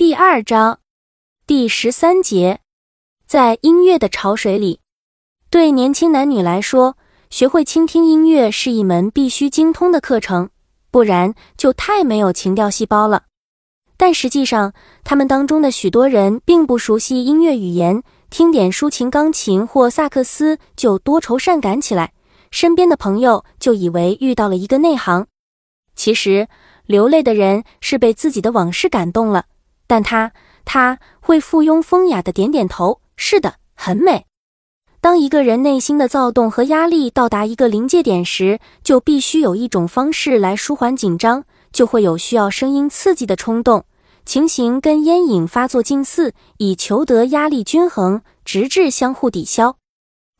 第二章第十三节，在音乐的潮水里，对年轻男女来说，学会倾听音乐是一门必须精通的课程，不然就太没有情调细胞了。但实际上，他们当中的许多人并不熟悉音乐语言，听点抒情钢琴或萨克斯就多愁善感起来，身边的朋友就以为遇到了一个内行。其实，流泪的人是被自己的往事感动了。但他他会附庸风雅的点点头，是的，很美。当一个人内心的躁动和压力到达一个临界点时，就必须有一种方式来舒缓紧张，就会有需要声音刺激的冲动。情形跟烟瘾发作近似，以求得压力均衡，直至相互抵消。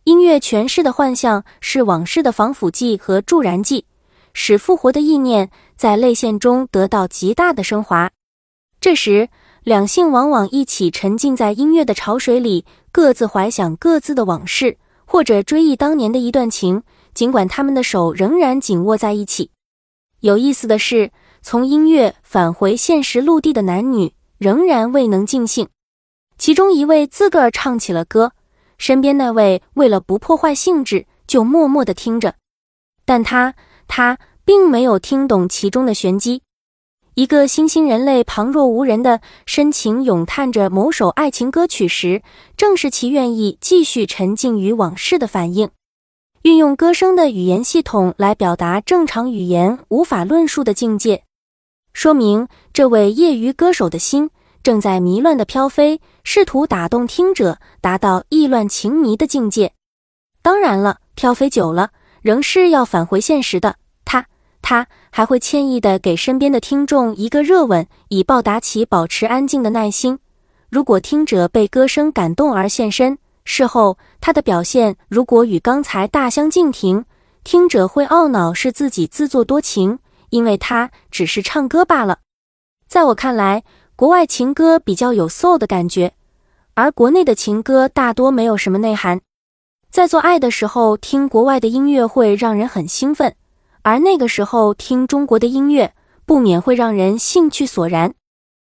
音乐诠释的幻象是往事的防腐剂和助燃剂，使复活的意念在泪腺中得到极大的升华。这时，两性往往一起沉浸在音乐的潮水里，各自怀想各自的往事，或者追忆当年的一段情。尽管他们的手仍然紧握在一起。有意思的是，从音乐返回现实陆地的男女仍然未能尽兴。其中一位自个儿唱起了歌，身边那位为了不破坏兴致，就默默地听着。但他他并没有听懂其中的玄机。一个新兴人类旁若无人的深情咏叹着某首爱情歌曲时，正是其愿意继续沉浸于往事的反应。运用歌声的语言系统来表达正常语言无法论述的境界，说明这位业余歌手的心正在迷乱的飘飞，试图打动听者，达到意乱情迷的境界。当然了，飘飞久了，仍是要返回现实的。他。还会歉意地给身边的听众一个热吻，以报答其保持安静的耐心。如果听者被歌声感动而现身，事后他的表现如果与刚才大相径庭，听者会懊恼是自己自作多情，因为他只是唱歌罢了。在我看来，国外情歌比较有 soul 的感觉，而国内的情歌大多没有什么内涵。在做爱的时候听国外的音乐会让人很兴奋。而那个时候听中国的音乐，不免会让人兴趣索然。